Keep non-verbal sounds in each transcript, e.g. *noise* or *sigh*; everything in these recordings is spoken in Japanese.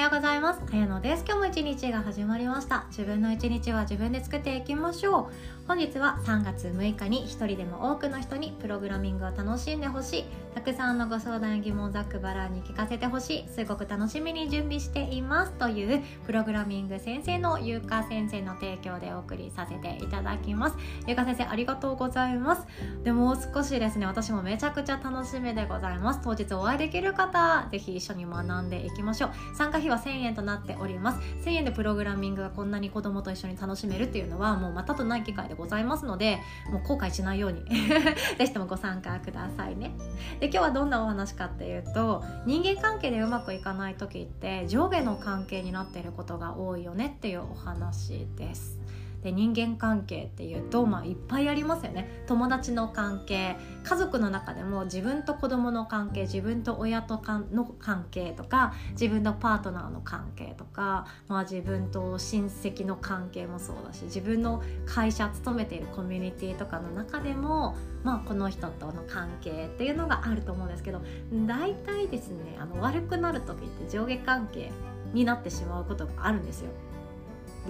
ようございます。あやのです。今日も一日が始まりました。自分の一日は自分で作っていきましょう。本日は3月6日に一人でも多くの人にプログラミングを楽しんでほしい。たくさんのご相談疑問ざっくばらに聞かせてほしい。すごく楽しみに準備しています。というプログラミング先生のゆうか先生の提供でお送りさせていただきます。ゆうか先生ありがとうございます。でもう少しですね、私もめちゃくちゃ楽しみでございます。当日お会いできる方、ぜひ一緒に学んでいきましょう。参加費は1000円となっております1000円でプログラミングがこんなに子供と一緒に楽しめるっていうのはもうまたとない機会でございますのでもう後悔しないように。*laughs* ぜひともご参加くださいね。で今日はどんなお話かっていうと人間関係でうまくいかない時って上下の関係になっていることが多いよねっていうお話です。で人間関係っていうと、まあ、いっぱいありますよね友達の関係家族の中でも自分と子供の関係自分と親とかの関係とか自分のパートナーの関係とか、まあ、自分と親戚の関係もそうだし自分の会社勤めているコミュニティとかの中でも、まあ、この人との関係っていうのがあると思うんですけど大体ですねあの悪くなる時って上下関係になってしまうことがあるんですよ。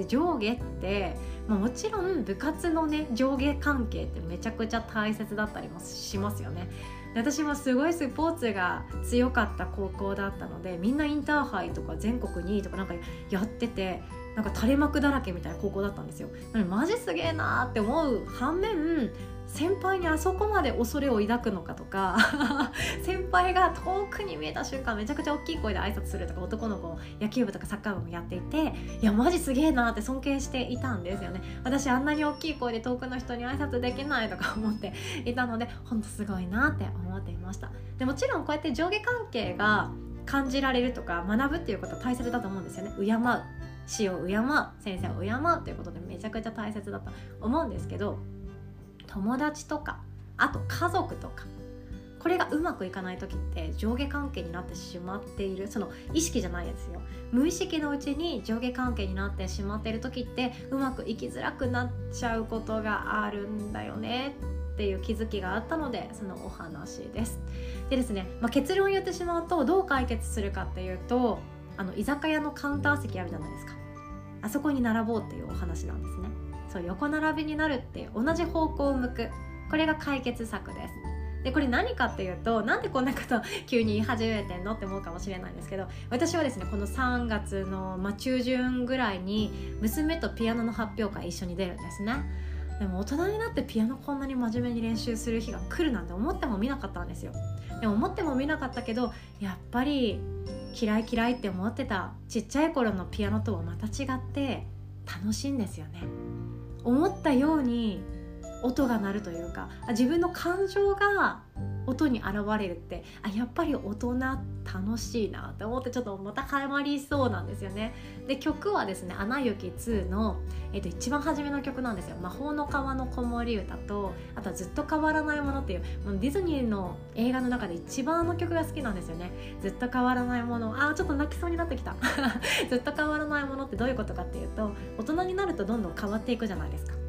で上下って、まあ、もちろん部活のね上下関係ってめちゃくちゃ大切だったりもしますよね。で私もすごいスポーツが強かった高校だったのでみんなインターハイとか全国2位とかなんかやっててなんか垂れ幕だらけみたいな高校だったんですよ。マジすげえなーって思う反面先輩にあそこまで恐れを抱くのかとか *laughs* 先輩が遠くに見えた瞬間めちゃくちゃ大きい声で挨拶するとか男の子野球部とかサッカー部もやっていていやマジすげえなって尊敬していたんですよね。私あんなに大きい声で遠くの人に挨拶できないとか思っていたのでほんとすごいなって思っていました。でもちろんこうやって上下関係が感じられるとか学ぶっていうことは大切だと思うんですよね。敬う。師を敬う。先生を敬うということでめちゃくちゃ大切だと思うんですけど友達とかあと家族とかこれがうまくいかない時って上下関係になってしまっているその意識じゃないですよ。無意識のうちに上下関係になってしまっている時ってうまくいきづらくなっちゃうことがあるんだよねっていう気づきがあったのでそのお話です。でですね、まあ、結論を言ってしまうとどう解決するかっていうとあの居酒屋のカウンター席あるじゃないですか。あそこに並ぼうっていうお話なんですね。そう横並びになるっていう同じ方向を向く。これが解決策です。でこれ何かっていうとなんでこんなこと *laughs* 急に言い始めてんのって思うかもしれないんですけど私はですねこの3月の、まあ、中旬ぐらいに娘とピアノの発表会一緒に出るんですね。でも大人になってピアノこんなに真面目に練習する日が来るなんて思ってもみなかったんですよ。でも思ってもみなかったけどやっぱり嫌い嫌いって思ってたちっちゃい頃のピアノとはまた違って楽しいんですよね。思ったように音が鳴るというか自分の感情が音に現れるってあやっぱり大人楽しいなって思ってちょっとまた変わりそうなんですよね。で曲はですね「アナ雪2の」えっと、一番初めの曲なんですよ「魔法の川の子守歌と」あとは「ずっと変わらないもの」っていうもうディズニーの映画の中で一番あの曲が好きなんですよね。ずっと変わらないもの。あちょっと泣きそうになってきた。*laughs* ずっと変わらないものってどういうことかっていうと大人になるとどんどん変わっていくじゃないですか。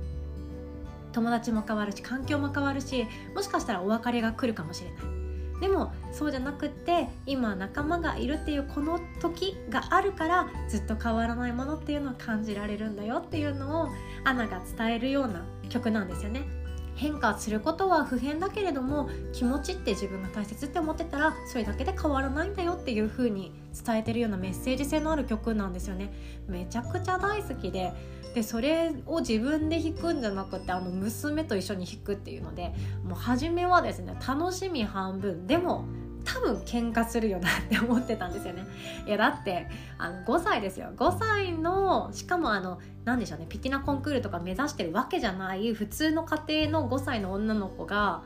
友達も変わるし環境も変わるしもしかしたらお別れが来るかもしれない。でもそうじゃなくって今仲間がいるっていうこの時があるからずっと変わらないものっていうのを感じられるんだよっていうのをアナが伝えるような曲なんですよね。変化することは不変だけれども気持ちって自分が大切って思ってたらそれだけで変わらないんだよっていう風に伝えてるようなメッセージ性のある曲なんですよね。めちゃくちゃ大好きででそれを自分で弾くんじゃなくてあの娘と一緒に弾くっていうのでもう初めはですね楽しみ半分。でも多分喧嘩するよなって思ってたんですよね。*laughs* いやだってあの5歳ですよ。5歳のしかもあの何でしょうねピティナコンクールとか目指してるわけじゃない普通の家庭の5歳の女の子が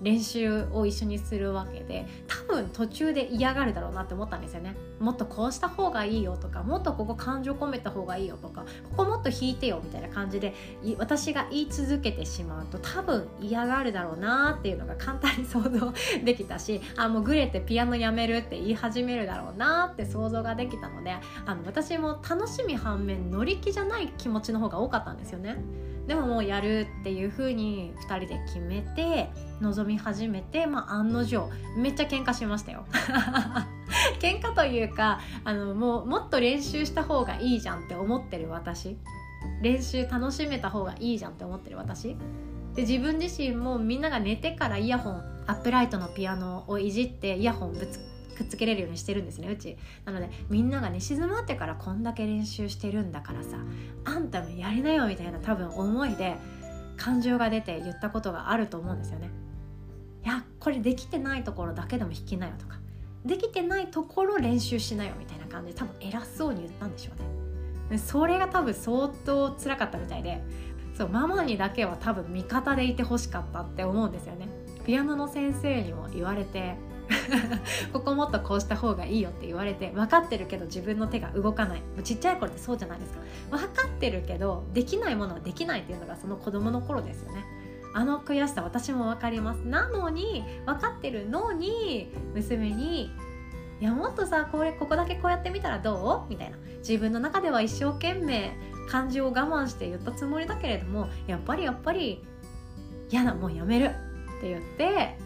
練習を一緒にするわけで多分途中で嫌がるだろうなって思ったんですよねもっとこうした方がいいよとかもっとここ感情込めた方がいいよとかここもっと弾いてよみたいな感じで私が言い続けてしまうと多分嫌がるだろうなっていうのが簡単に想像できたしあもうグレてピアノやめるって言い始めるだろうなって想像ができたのであの私も楽しみ反面乗り気じゃない気持ちの方が多かったんですよね。でももうやるっていう風に2人で決めて臨み始めて、まあ、案の定めっちゃ喧嘩しましたよ。*laughs* 喧嘩というかあのもうもっと練習した方がいいじゃんって思ってる私。練習楽しめた方がいいじゃんって思ってる私。で自分自身もみんなが寝てからイヤホンアップライトのピアノをいじってイヤホンぶつくっつけれるようにしてるんですねうち。なのでみんながね静まってからこんだけ練習してるんだからさあんたもやりなよみたいな多分思いで感情が出て言ったことがあると思うんですよね。いやこれできてないところだけでも弾きなよとかできてないところ練習しなよみたいな感じで多分偉そうに言ったんでしょうね。それが多分相当辛かったみたいでそうママにだけは多分味方でいてほしかったって思うんですよね。ピアノの先生にも言われて *laughs* ここもっとこうした方がいいよって言われて分かってるけど自分の手が動かない。ちっちゃい頃ってそうじゃないですか。分かってるけどできないものはできないっていうのがその子供の頃ですよね。あの悔しさ私も分かります。なのに分かってるのに娘にいやもっとさこれここだけこうやってみたらどう？みたいな。自分の中では一生懸命感情を我慢して言ったつもりだけれどもやっぱりやっぱり嫌だもうやめるって言って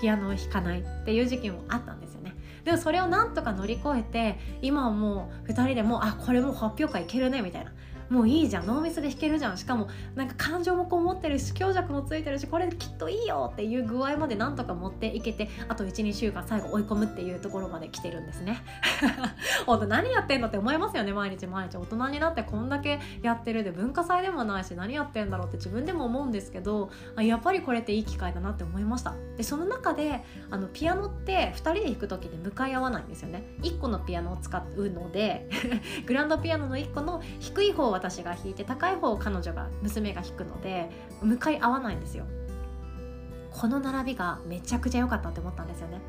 ピアノを弾かないっていう時期もあったんですよね。でもそれをなんとか乗り越えて今はもう2人でもあこれも発表会いけるねみたいな。もういいじゃん。ノーミスで弾けるじゃん。しかもなんか感情もこもってるし強弱もついてるしこれきっといいよっていう具合までなんとか持っていけてあと12週間最後追い込むっていうところまで来てるんですね。*laughs* 本当何やってんのって思いますよね。毎日毎日。大人になってこんだけやってるで文化祭でもないし何やってんだろうって自分でも思うんですけどやっぱりこれっていい機会だなって思いました。でその中であのピアノって2人で弾く時で向かい合わないんですよね。1個のピアノを使うので *laughs* グランドピアノの1個の低い方は私が弾いて高い方を彼女が娘が弾くので向かい合わないんですよ。この並びがめちゃくちゃ良かったって思ったんですよね。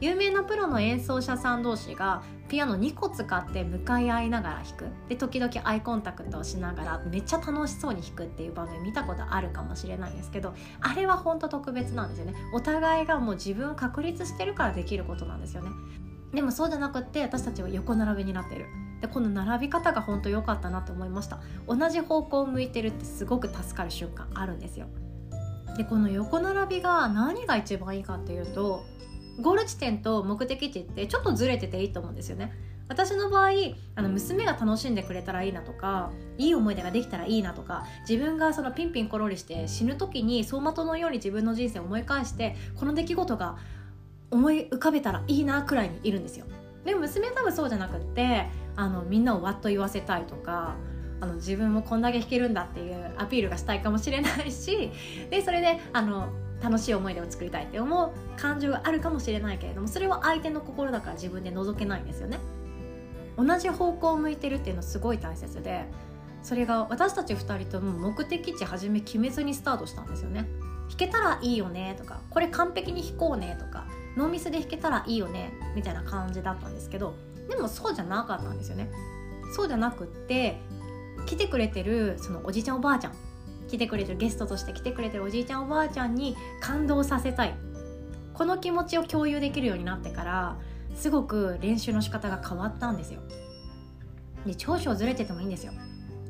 有名なプロの演奏者さん同士がピアノ2個使って向かい合いながら弾く。で時々アイコンタクトをしながらめっちゃ楽しそうに弾くっていう場面見たことあるかもしれないんですけどあれは本当特別なんですよね。お互いがもう自分を確立してるからできることなんですよね。でもそうじゃなくって私たちは横並びになってる。でこの並び方が本当良かったなって思いました。同じ方向を向いてるってすごく助かる瞬間あるんですよ。でこの横並びが何が一番いいかっていうとゴール地点と目的地ってちょっとずれてていいと思うんですよね。私の場合あの娘が楽しんでくれたらいいなとかいい思い出ができたらいいなとか自分がそのピンピンコロリして死ぬ時に走馬灯のように自分の人生を思い返してこの出来事が思い浮かべたらいいなくらいにいるんですよ。でも娘は多分そうじゃなくってあのみんなをわっと言わせたいとかあの自分もこんだけ弾けるんだっていうアピールがしたいかもしれないし *laughs* でそれであの楽しい思い出を作りたいって思う感情があるかもしれないけれどもそれは相手の心だから自分で覗けないんですよね。同じ方向を向いてるっていうのすごい大切でそれが私たち2人とも目的地初め決めずにスタートしたんですよね。弾けたらいいよねとかこれ完璧に弾こうねとかノーミスで弾けたらいいよねみたいな感じだったんですけどでもそうじゃなかったんですよね。そうじゃなくって来てくれてるそのおじいちゃんおばあちゃん来てくれてるゲストとして来てくれてるおじいちゃんおばあちゃんに感動させたい。この気持ちを共有できるようになってからすごく練習の仕方が変わったんですよ。で長所ずれててもいいんですよ。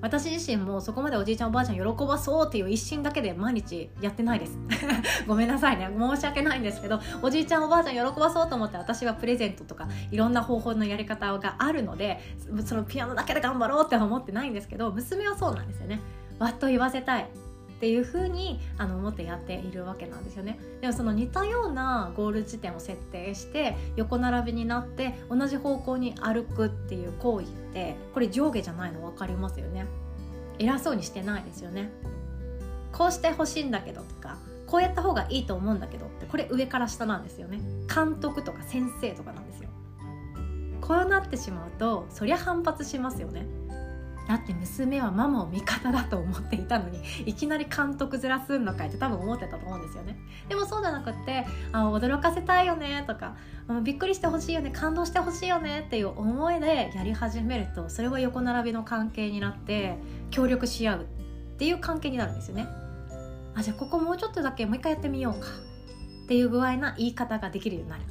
私自身もそこまでおじいちゃんおばあちゃん喜ばそうっていう一心だけで毎日やってないです。*laughs* ごめんなさいね。申し訳ないんですけどおじいちゃんおばあちゃん喜ばそうと思って私はプレゼントとかいろんな方法のやり方があるのでそのピアノだけで頑張ろうって思ってないんですけど娘はそうなんですよね。わっと言わせたい。っていう風にあに思ってやっているわけなんですよね。でもその似たようなゴール地点を設定して横並びになって同じ方向に歩くっていう行為ってこれ上下じゃないの分かりますよね。偉そうにしてないですよね。こうしてほしいんだけどとかこうやった方がいいと思うんだけどってこれ上から下なんですよね。監督とか先生とかなんですよ。こうなってしまうとそりゃ反発しますよね。だって娘はママを味方だと思っていたのにいきなり監督ずらすんのかいって多分思ってたと思うんですよね。でもそうじゃなくってあ驚かせたいよねとかびっくりしてほしいよね感動してほしいよねっていう思いでやり始めるとそれは横並びの関係になって協力し合うっていう関係になるんですよね。あじゃあここもうちょっとだけもう一回やってみようかっていう具合な言い方ができるようになる。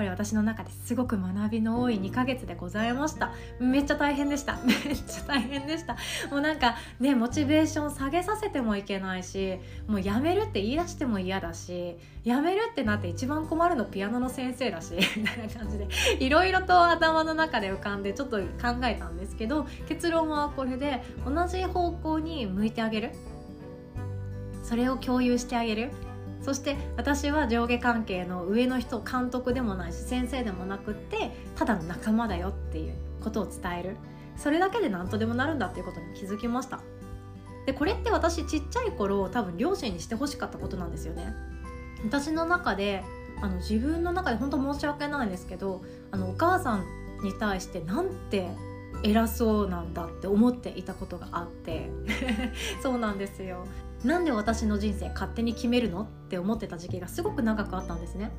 ここれ私の中ですごく学びの多い2ヶ月でございました。めっちゃ大変でした。めっちゃ大変でした。もうなんかねモチベーション下げさせてもいけないしもうやめるって言い出しても嫌だしやめるってなって一番困るのピアノの先生だし *laughs* みたいな感じでいろいろと頭の中で浮かんでちょっと考えたんですけど結論はこれで同じ方向に向いてあげる。それを共有してあげるそして私は上下関係の上の人監督でもないし先生でもなくってただの仲間だよっていうことを伝える。それだけで何とでもなるんだっていうことに気づきました。でこれって私ちっちゃい頃多分両親にしてほしかったことなんですよね。私の中であの自分の中で本当申し訳ないんですけどあのお母さんに対してなんて偉そうなんだって思っていたことがあって。*laughs* そうなんですよ。なんで私の人生勝手に決めるのって思ってた時期がすごく長くあったんですね。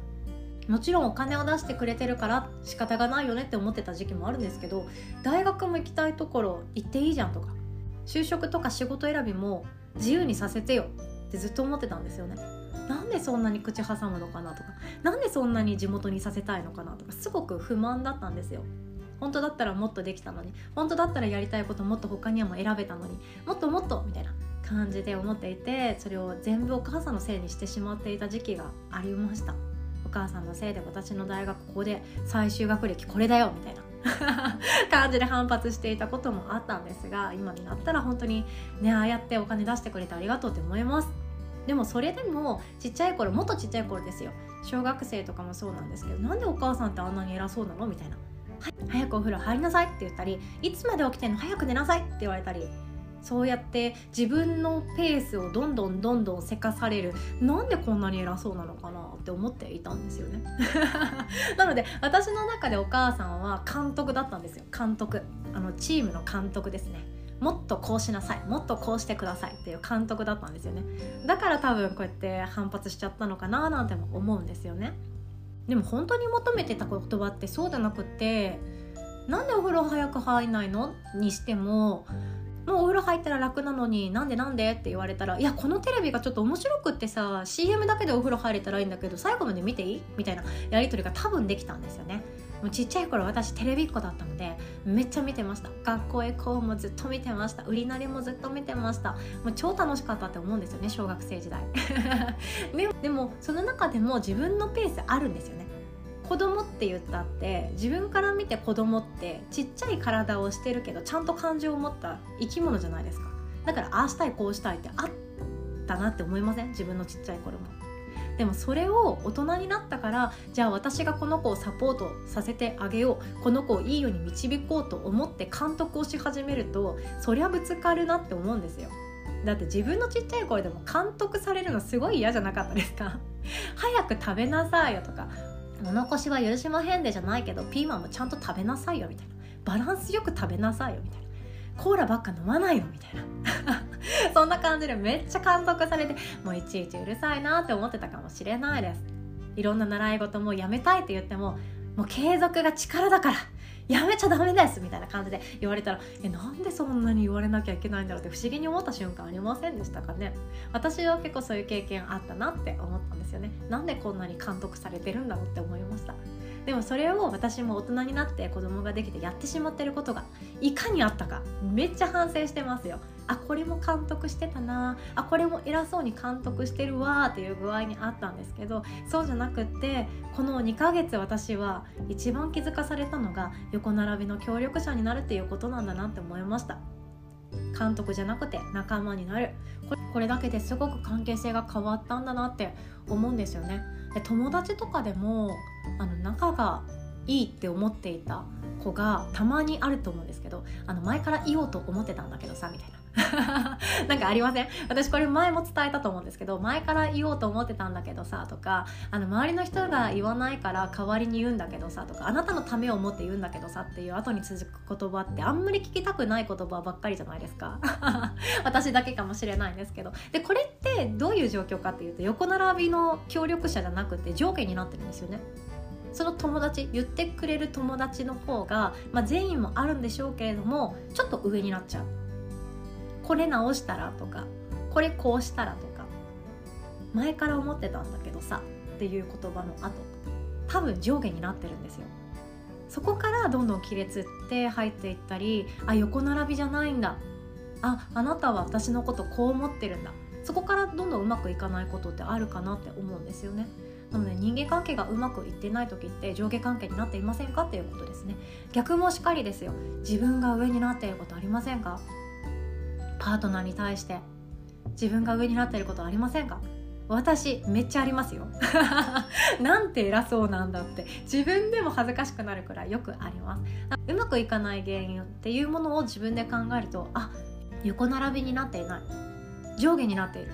もちろんお金を出してくれてるから仕方がないよねって思ってた時期もあるんですけど大学も行きたいところ行っていいじゃんとか就職とか仕事選びも自由にさせてよってずっと思ってたんですよね。なんでそんなに口挟むのかなとかなんでそんなに地元にさせたいのかなとかすごく不満だったんですよ。本当だったらもっとできたのに本当だったらやりたいこともっと他にも選べたのにもっともっとみたいな。感じで思っていてそれを全部お母さんのせいにしてしまっていた時期がありました。お母さんのせいで私の大学ここで最終学歴これだよみたいな *laughs* 感じで反発していたこともあったんですが今になったら本当にねああやってお金出してくれてありがとうって思います。でもそれでもちっちゃい頃もっとちっちゃい頃ですよ。小学生とかもそうなんですけどなんでお母さんってあんなに偉そうなの？みたいなはい早くお風呂入りなさいって言ったりいつまで起きてんの？早く寝なさいって言われたりそうやって自分のペースをどんどんどんどんせかされる。なんでこんなに偉そうなのかなって思っていたんですよね。*laughs* なので私の中でお母さんは監督だったんですよ。監督。あのチームの監督ですね。もっとこうしなさい。もっとこうしてくださいっていう監督だったんですよね。だから多分こうやって反発しちゃったのかななんても思うんですよね。でも本当に求めてた言葉ってそうじゃなくってなんでお風呂早く入んないのにしてももうお風呂入ったら楽なのになんでなんでって言われたらいやこのテレビがちょっと面白くってさ CM だけでお風呂入れたらいいんだけど最後まで見ていい？みたいなやり取りが多分できたんですよね。もうちっちゃい頃私テレビっ子だったのでめっちゃ見てました。学校へ行こうもずっと見てました。売りなりもずっと見てました。もう超楽しかったって思うんですよね小学生時代。*laughs* でもその中でも自分のペースあるんですよね。子供って言ったって自分から見て子供ってちっちゃい体をしてるけどちゃんと感情を持った生き物じゃないですか。だからああしたいこうしたいってあったなって思いません？自分のちっちゃい頃も。でもそれを大人になったからじゃあ私がこの子をサポートさせてあげよう。この子をいいように導こうと思って監督をし始めるとそりゃぶつかるなって思うんですよ。だって自分のちっちゃい頃でも監督されるのすごい嫌じゃなかったですか？*laughs* 早く食べなさいよとか物腰は許しまへんでじゃないけどピーマンもちゃんと食べなさいよみたいな。バランスよく食べなさいよみたいな。コーラばっか飲まないよみたいな。*laughs* そんな感じでめっちゃ監督されてもういちいちうるさいなって思ってたかもしれないです。いろんな習い事もやめたいって言ってももう継続が力だから。やめちゃダメですみたいな感じで言われたらえなんでそんなに言われなきゃいけないんだろうって不思議に思った瞬間ありませんでしたかね。私は結構そういう経験あったなって思ったんですよね。なんでこんなに監督されてるんだろうって思いました。でもそれを私も大人になって子供ができてやってしまってることがいかにあったかめっちゃ反省してますよ。あこれも監督してたな。あこれも偉そうに監督してるわっていう具合にあったんですけどそうじゃなくってこの2ヶ月私は一番気づかされたのが横並びの協力者になるっていうことなんだなって思いました。監督じゃなくて仲間になる。これだけですごく関係性が変わったんだなって思うんですよね。で友達とかでもあの仲がいいって思っていた子がたまにあると思うんですけどあの前から言おうと思ってたんだけどさみたいな。*laughs* なんかありません？私これ前も伝えたと思うんですけど前から言おうと思ってたんだけどさとかあの周りの人が言わないから代わりに言うんだけどさとかあなたのためを思って言うんだけどさっていう後に続く言葉ってあんまり聞きたくない言葉ばっかりじゃないですか？*laughs* 私だけかもしれないんですけど。でこれってどういう状況かっていうと横並びの協力者じゃなくて上下になってるんですよね。その友達言ってくれる友達の方が、まあ、善意もあるんでしょうけれどもちょっと上になっちゃう。これ直したらとかこれこうしたらとか前から思ってたんだけどさっていう言葉の後多分上下になってるんですよ。そこからどんどん亀裂って入っていったりあ横並びじゃないんだ。ああなたは私のことこう思ってるんだ。そこからどんどんうまくいかないことってあるかなって思うんですよね。なので人間関係がうまくいってない時って上下関係になっていませんかっていうことですね。逆もしっかりですよ。自分が上になっていることありませんか？パートナーに対して自分が上になっていることありませんか？私めっちゃありますよ。*laughs* なんて偉そうなんだって。自分でも恥ずかしくなるくらいよくあります。うまくいかない原因っていうものを自分で考えるとあ横並びになっていない。上下になっている。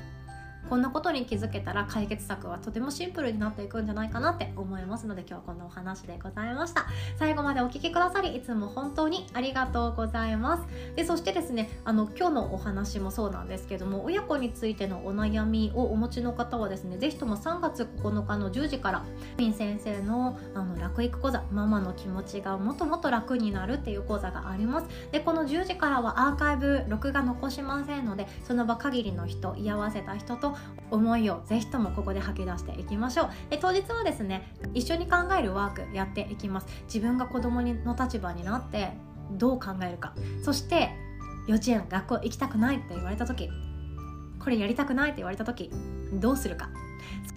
こんなことに気づけたら解決策はとてもシンプルになっていくんじゃないかなって思いますので今日はこんなお話でございました。最後までお聴きくださりいつも本当にありがとうございます。でそしてですねあの今日のお話もそうなんですけども親子についてのお悩みをお持ちの方はですね是非とも3月9日の10時からピン先生のあの楽育講座ママの気持ちがもっともっと楽になるっていう講座があります。でこの10時からはアーカイブ録画残しませんのでその場限りの人居合わせた人と思いをぜひともここで吐き出していきましょう。で当日はですね一緒に考えるワークやっていきます。自分が子供の立場になってどう考えるか。そして幼稚園学校行きたくないって言われた時これやりたくないって言われた時どうするか。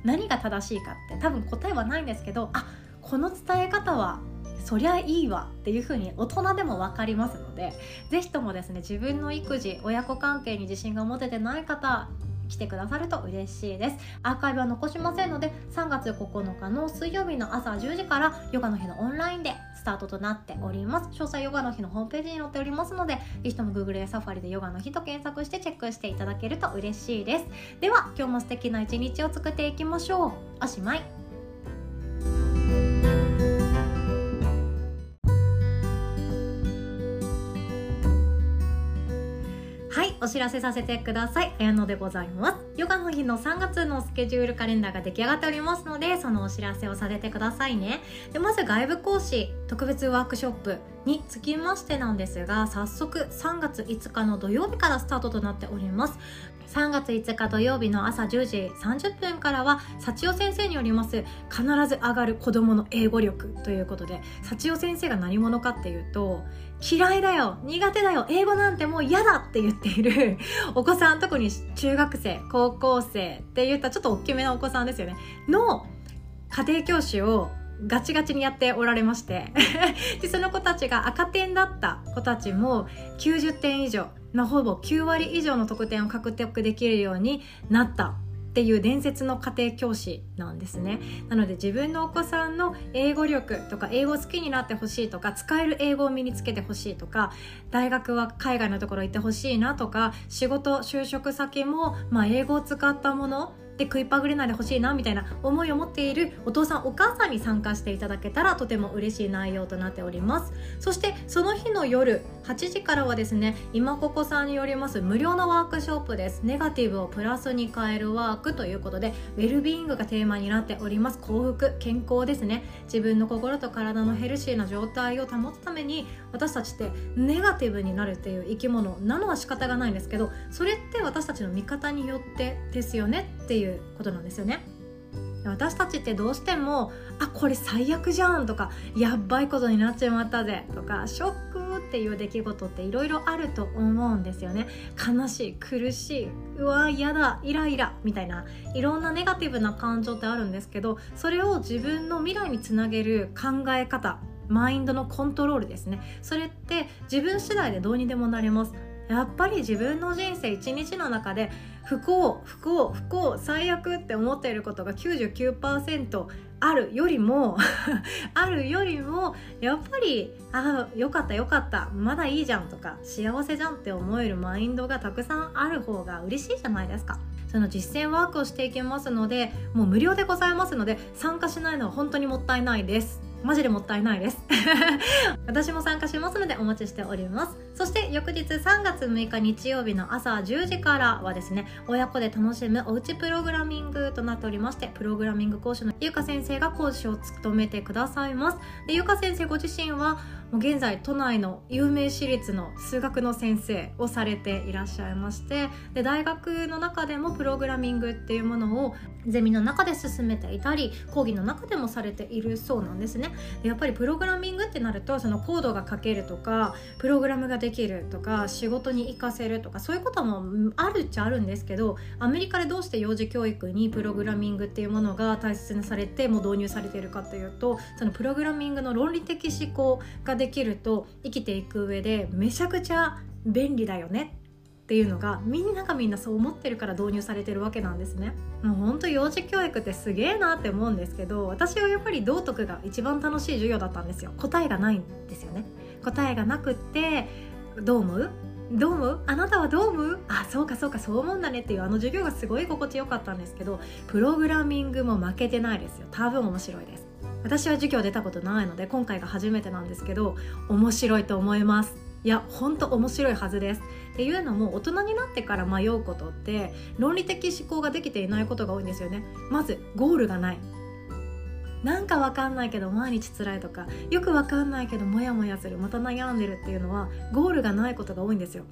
何が正しいかって多分答えはないんですけどあこの伝え方はそりゃいいわっていう風に大人でも分かりますので是非ともですね自分の育児親子関係に自信が持ててない方来てくださると嬉しいです。アーカイブは残しませんので3月9日の水曜日の朝10時からヨガの日のオンラインでスタートとなっております。詳細ヨガの日のホームページに載っておりますのでぜひとも Google やサファリでヨガの日と検索してチェックしていただけると嬉しいです。では今日も素敵な一日を作っていきましょう。おしまい。知らせさせてください。綾野でございます。ヨガの日の3月のスケジュールカレンダーが出来上がっておりますのでそのお知らせをさせてくださいね。でまず外部講師特別ワークショップにつきましてなんですが早速3月5日の土曜日からスタートとなっております。3月5日土曜日の朝10時30分からは幸代先生によります必ず上がる子供の英語力ということで幸代先生が何者かっていうと嫌いだよ苦手だよ英語なんてもう嫌だって言っている *laughs* お子さん特に中学生高校生って言ったちょっと大きめなお子さんですよね。の家庭教師をガチガチにやっておられまして。*laughs* でその子たちが赤点だった子たちも90点以上、ま、ほぼ9割以上の得点を獲得できるようになった。っていう伝説の家庭教師なんですね。なので自分のお子さんの英語力とか英語好きになってほしいとか使える英語を身につけてほしいとか大学は海外のところ行ってほしいなとか仕事就職先も、まあ、英語を使ったもので食いっぱぐれないでほしいなみたいな思いを持っているお父さんお母さんに参加していただけたらとても嬉しい内容となっております。そしてその日の夜8時からはですね今ここさんによります無料のワークショップです。ネガティブをプラスに変えるワークということでウェルビーイングがテーマになっております。幸福健康ですね。自分の心と体のヘルシーな状態を保つために私たちってネガティブになるっていう生き物なのは仕方がないんですけどそれって私たちの味方によってですよねっていうことなんですよね。私たちってどうしても「あこれ最悪じゃん」とか「やばいことになっちまったぜ」とか「ショック」っていう出来事っていろいろあると思うんですよね悲しい苦しいうわ嫌だイライラみたいないろんなネガティブな感情ってあるんですけどそれを自分の未来につなげる考え方マインドのコントロールですね。それって自分次第でどうにでもなります。やっぱり自分の人生一日の中で不幸不幸不幸最悪って思っていることが99%あるよりも *laughs* あるよりもやっぱりああよかったよかったまだいいじゃんとか幸せじゃんって思えるマインドがたくさんある方が嬉しいじゃないですか。その実践ワークをしていきますのでもう無料でございますので参加しないのは本当にもったいないです。マジでもったいないです。*laughs* 私も参加しますのでお待ちしております。そして翌日3月6日日曜日の朝10時からはですね親子で楽しむおうちプログラミングとなっておりましてプログラミング講師のゆうか先生が講師を務めてくださいます。でゆうか先生ご自身はもう現在都内の有名私立の数学の先生をされていらっしゃいましてで大学の中でもプログラミングっていうものをゼミの中で進めていたり講義の中でもされているそうなんですね。でやっぱりプログラミングってなるとそのコードが書けるとかプログラムができるとか仕事に活かせるとかそういうこともあるっちゃあるんですけどアメリカでどうして幼児教育にプログラミングっていうものが大切にされてもう導入されているかというとそのプログラミングの論理的思考ができると生きていく上でめちゃくちゃ便利だよねっていうのがみんながみんなそう思ってるから導入されてるわけなんですね。もうほんと幼児教育ってすげえなって思うんですけど私はやっぱり道徳が一番楽しい授業だったんですよ。答えがないんですよね。答えがなくってどう思う？どう思う？あなたはどう思う？あそうかそうかそう思うんだねっていうあの授業がすごい心地よかったんですけどプログラミングも負けてないですよ。多分面白いです。私は授業出たことないので今回が初めてなんですけど面白いと思います。いや本当面白いはずです。っていうのも大人になってから迷うことって論理的思考ができていないことが多いんですよね。まずゴールがない。なんかわかんないけど毎日辛いとかよくわかんないけどモヤモヤするまた悩んでるっていうのはゴールがないことが多いんですよ。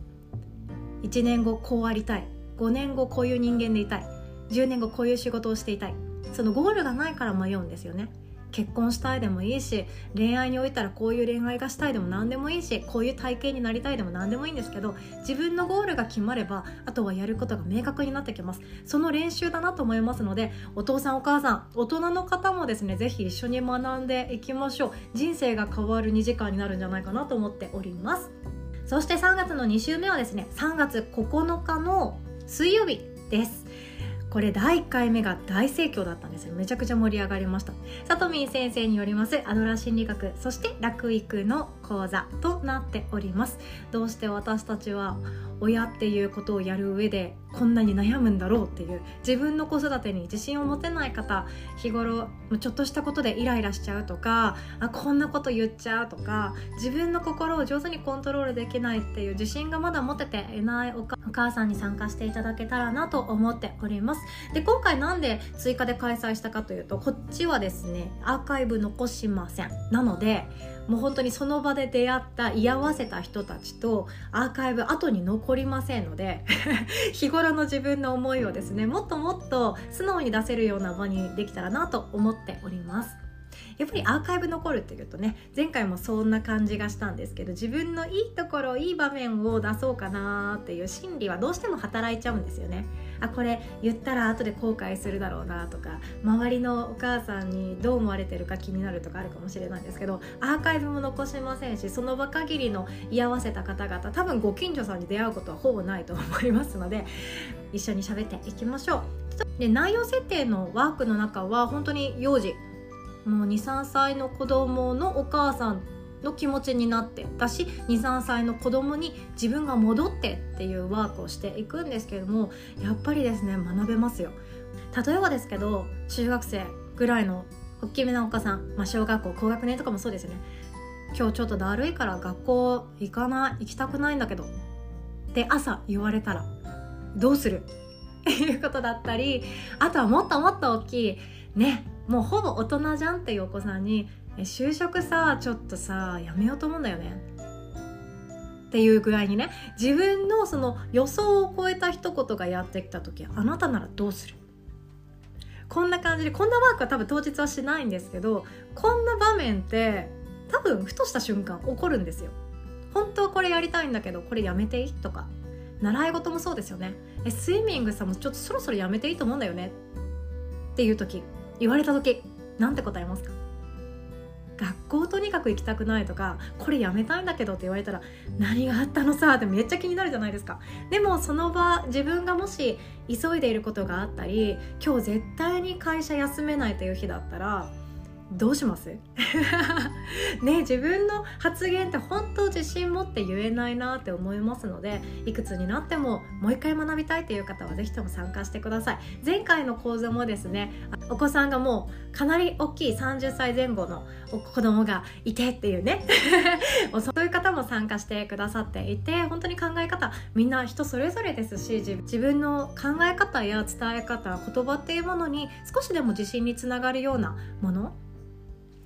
1年後こうありたい。5年後こういう人間でいたい。10年後こういう仕事をしていたい。そのゴールがないから迷うんですよね。結婚したいでもいいし恋愛においたらこういう恋愛がしたいでも何でもいいしこういう体型になりたいでも何でもいいんですけど自分のゴールが決まればあとはやることが明確になってきます。その練習だなと思いますのでお父さんお母さん大人の方もですね是非一緒に学んでいきましょう。人生が変わる2時間になるんじゃないかなと思っております。そして3月の2週目はですね3月9日の水曜日です。これ第1回目が大盛況だったんですよ。めちゃくちゃ盛り上がりました。さとみん先生によりますアドラー心理学そして楽育の講座となっております。どうして私たちは親っていうことをやる上でこんなに悩むんだろうっていう自分の子育てに自信を持てない方日頃ちょっとしたことでイライラしちゃうとかあこんなこと言っちゃうとか自分の心を上手にコントロールできないっていう自信がまだ持てていないお母さんに参加していただけたらなと思っております。で今回なんで追加で開催したかというとこっちはですねアーカイブ残しません。なのでもう本当にその場で出会った居合わせた人たちとアーカイブ後に残りませんので *laughs* 日頃の自分の思いをですねもっともっと素直に出せるような場にできたらなと思っております。やっぱりアーカイブ残るっていうとね前回もそんな感じがしたんですけど自分のいいところいい場面を出そうかなっていう心理はどうしても働いちゃうんですよねあこれ言ったら後で後悔するだろうなとか周りのお母さんにどう思われてるか気になるとかあるかもしれないんですけどアーカイブも残しませんしその場限りの居合わせた方々多分ご近所さんに出会うことはほぼないと思いますので一緒に喋っていきましょう。で内容設定のワークの中は本当に幼児もう23歳の子供のお母さんの気持ちになってだし23歳の子供に自分が戻ってっていうワークをしていくんですけれどもやっぱりですね学べますよ。例えばですけど中学生ぐらいの大きめなお母さん、まあ、小学校高学年とかもそうですよね。今日ちょっとだるいから学校行かない行きたくないんだけどって朝言われたらどうする？*laughs* っていうことだったりあとはもっともっと大きいねもうほぼ大人じゃんっていうお子さんにえ就職さちょっとさやめようと思うんだよねっていう具合にね自分のその予想を超えた一言がやってきた時あなたならどうする？こんな感じでこんなワークは多分当日はしないんですけどこんな場面って多分ふとした瞬間起こるんですよ。本当はこれやりたいんだけどこれやめていい？とか習い事もそうですよね。えスイミングさんもちょっとそろそろやめていいと思うんだよね？っていう時言われた時なんて答えますか？学校とにかく行きたくないとかこれやめたいんだけどって言われたら何があったのさってめっちゃ気になるじゃないですか。でもその場自分がもし急いでいることがあったり今日絶対に会社休めないという日だったらどうします？*laughs* ね自分の発言って本当自信持って言えないなって思いますのでいくつになってももう一回学びたいという方は是非とも参加してください。前回の講座もですねお子さんがもうかなり大きい30歳前後の子供がいてっていうね。*laughs* そういう方も参加してくださっていて本当に考え方みんな人それぞれですし自分の考え方や伝え方言葉っていうものに少しでも自信につながるようなもの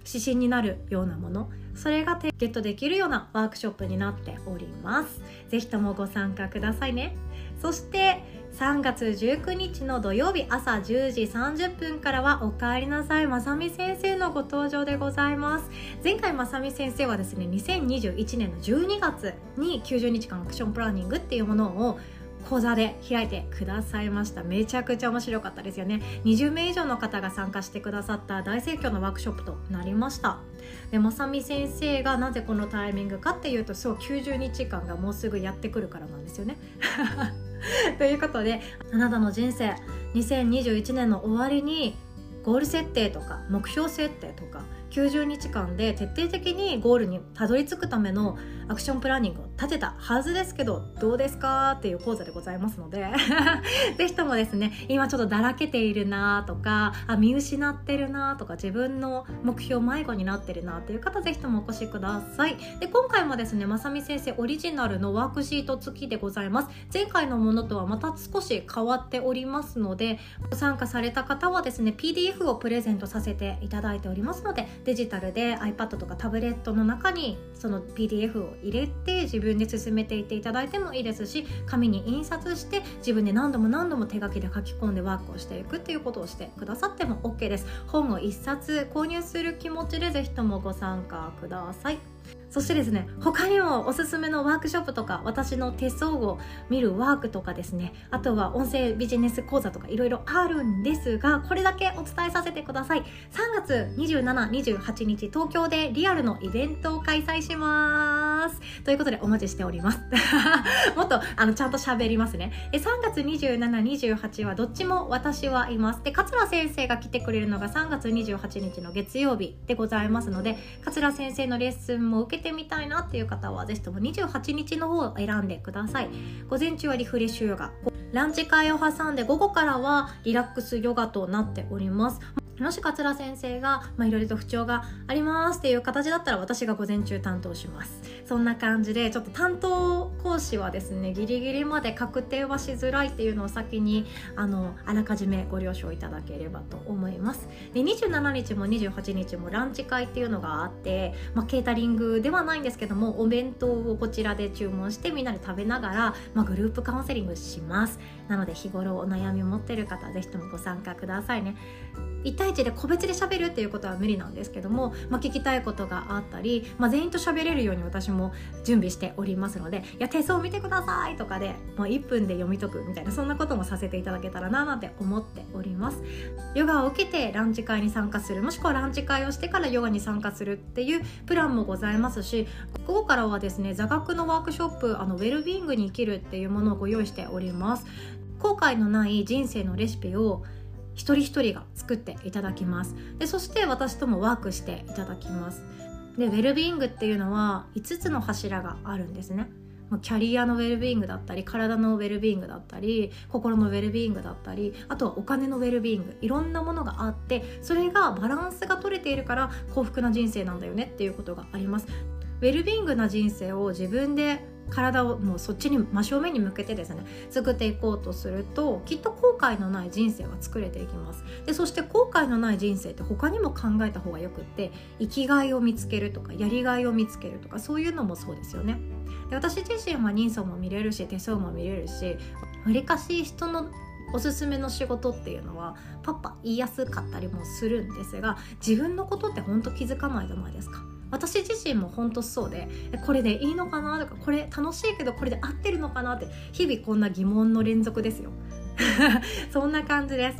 指針になるようなものそれがゲットできるようなワークショップになっております。是非ともご参加くださいね。そして3月19日の土曜日朝10時30分からはおかえりなさい。まさみ先生のご登場でございます。前回まさみ先生はですね2021年の12月に90日間アクションプランニングっていうものを講座で開いてくださいました。めちゃくちゃ面白かったですよね。20名以上の方が参加してくださった大盛況のワークショップとなりました。でまさみ先生がなぜこのタイミングかっていうとそう90日間がもうすぐやってくるからなんですよね。*laughs* ということであなたの人生2021年の終わりにゴール設定とか目標設定とか90日間で徹底的にゴールにたどり着くためのアクションプランニングを立てたはずですけどどうですか？っていう講座でございますので。*laughs* ぜひともですね今ちょっとだらけているなとかあ見失ってるなとか自分の目標迷子になってるなっていう方ぜひともお越しください。で今回もですねまさみ先生オリジナルのワークシート付きでございます。前回のものとはまた少し変わっておりますのでご参加された方はですね PDF をプレゼントさせていただいておりますのでデジタルで iPad とかタブレットの中にその PDF を入れて自分で進めていっていただいてもいいですし紙に印刷して自分で何度も何度も手書きで書き込んでワークをしていくっていうことをしてくださっても OK です。本を1冊購入する気持ちで是非ともご参加ください。そしてですね他にもおすすめのワークショップとか私の手相を見るワークとかですねあとは音声ビジネス講座とかいろいろあるんですがこれだけお伝えさせてください。3月2728日東京でリアルのイベントを開催します。ということでお待ちしております。*laughs* もっとあのちゃんと喋りますね。3月2728はどっちも私はいます。で桂先生が来てくれるのが3月28日の月曜日でございますので桂先生のレッスンも受けててみたいなっていう方はぜひとも28日の方を選んでください。午前中はリフレッシュヨガ。ランチ会を挟んで午後からはリラックスヨガとなっております。もし桂先生がいろいろと不調がありますっていう形だったら私が午前中担当します。そんな感じでちょっと担当講師はですねギリギリまで確定はしづらいっていうのを先にあのあらかじめご了承いただければと思います。で27日も28日もランチ会っていうのがあって、まあ、ケータリングではないんですけどもお弁当をこちらで注文してみんなで食べながら、まあ、グループカウンセリングします。なので日頃お悩みを持ってる方ぜひともご参加くださいね。1対1で個別で喋るっていうことは無理なんですけども、まあ、聞きたいことがあったり、まあ、全員と喋れるように私も準備しておりますので「いや手相見てください」とかでもう1分で読み解くみたいなそんなこともさせていただけたらななんて思っております。ヨガを受けてランチ会に参加するもしくはランチ会をしてからヨガに参加するっていうプランもございますし午後からはですね座学のワークショップあのウェルビーイングに生きるっていうものをご用意しております。後悔のない人生のレシピを一人一人が作っていただきます。でそして私ともワークしていただきます。でウェルビーイングっていうのは5つの柱があるんですね。キャリアのウェルビーイングだったり体のウェルビーイングだったり心のウェルビーイングだったりあとはお金のウェルビーイング。いろんなものがあってそれがバランスが取れているから幸福な人生なんだよねっていうことがあります。ウェルビーイングな人生を自分で体をもうそっちに真正面に向けてですね作っていこうとするときっと後悔のない人生は作れていきます。でそして後悔のない人生って他にも考えた方がよくって生きがいを見つけるとかやりがいを見つけるとかそういうのもそうですよね。で私自身は人相も見れるし手相も見れるしわりかし人のおすすめの仕事っていうのはパッパ言いやすかったりもするんですが自分のことって本当気づかないじゃないですか。私自身も本当そうでこれでいいのかなとかこれ楽しいけどこれで合ってるのかなって日々こんな疑問の連続ですよ。*laughs* そんな感じです。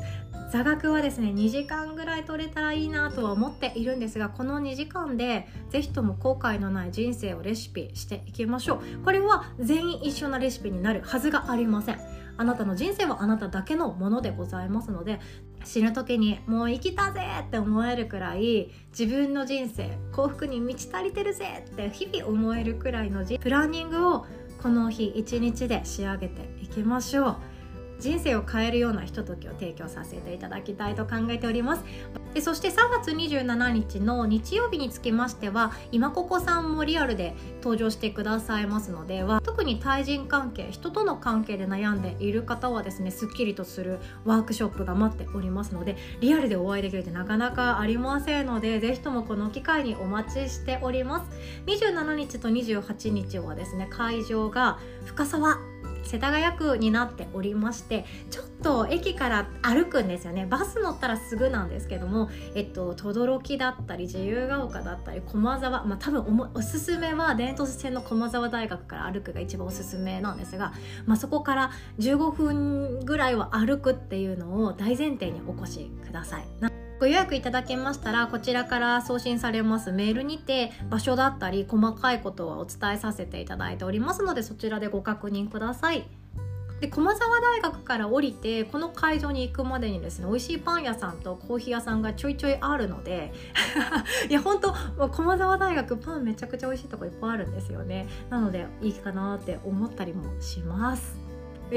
座学はですね2時間ぐらい取れたらいいなとは思っているんですがこの2時間で是非とも後悔のない人生をレシピしていきましょう。これは全員一緒なレシピになるはずがありません。あなたの人生はあなただけのものでございますので死ぬ時にもう生きたぜって思えるくらい自分の人生幸福に満ち足りてるぜって日々思えるくらいのプランニングをこの日一日で仕上げていきましょう。人生を変えるようなひとときを提供させていただきたいと考えております。でそして3月27日の日曜日につきましては今ここさんもリアルで登場してくださいますのでは特に対人関係人との関係で悩んでいる方はですねすっきりとするワークショップが待っておりますのでリアルでお会いできるってなかなかありませんのでぜひともこの機会にお待ちしております。27日と28日はですね会場が深沢世田谷区になっておりましてちょっと駅から歩くんですよねバス乗ったらすぐなんですけどもえっと轟だったり自由が丘だったり駒沢まあ多分おすすめは伝統線の駒沢大学から歩くが一番おすすめなんですが、まあ、そこから15分ぐらいは歩くっていうのを大前提にお越しください。ご予約いただけましたらこちらから送信されます。メールにて場所だったり細かいことはお伝えさせていただいておりますのでそちらでご確認ください。で駒沢大学から降りてこの会場に行くまでにですね美味しいパン屋さんとコーヒー屋さんがちょいちょいあるので *laughs* いや本当駒沢大学パンめちゃくちゃ美味しいとこいっぱいあるんですよね。なのでいいかなって思ったりもします。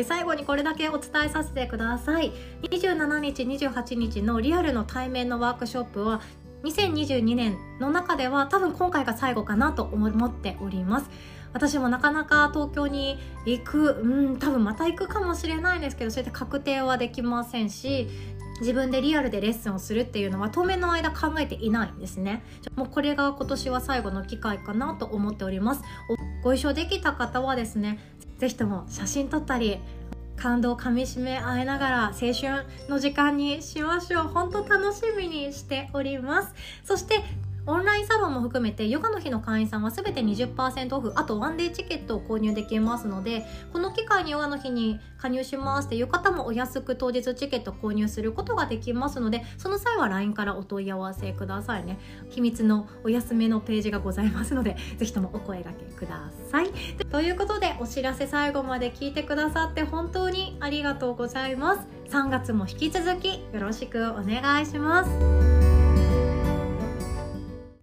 最後にこれだけお伝えさせてください。27日28日のリアルの対面のワークショップは2022年の中では多分今回が最後かなと思っております。私もなかなか東京に行くうん多分また行くかもしれないですけどそれで確定はできませんし自分でリアルでレッスンをするっていうのは当面の間考えていないんですね。もうこれが今年は最後の機会かなと思っております。ご一緒できた方はですね是非とも写真撮ったり感動かみしめ合いながら青春の時間にしましょう。本当楽しみにしております。そしてオンラインサロンも含めてヨガの日の会員さんは全て20%オフ。あとワンデーチケットを購入できますのでこの機会にヨガの日に加入しますっていう方もお安く当日チケット購入することができますのでその際は LINE からお問い合わせくださいね。秘密のお休みのページがございますのでぜひともお声がけください。ということでお知らせ最後まで聞いてくださって本当にありがとうございます。3月も引き続きよろしくお願いします。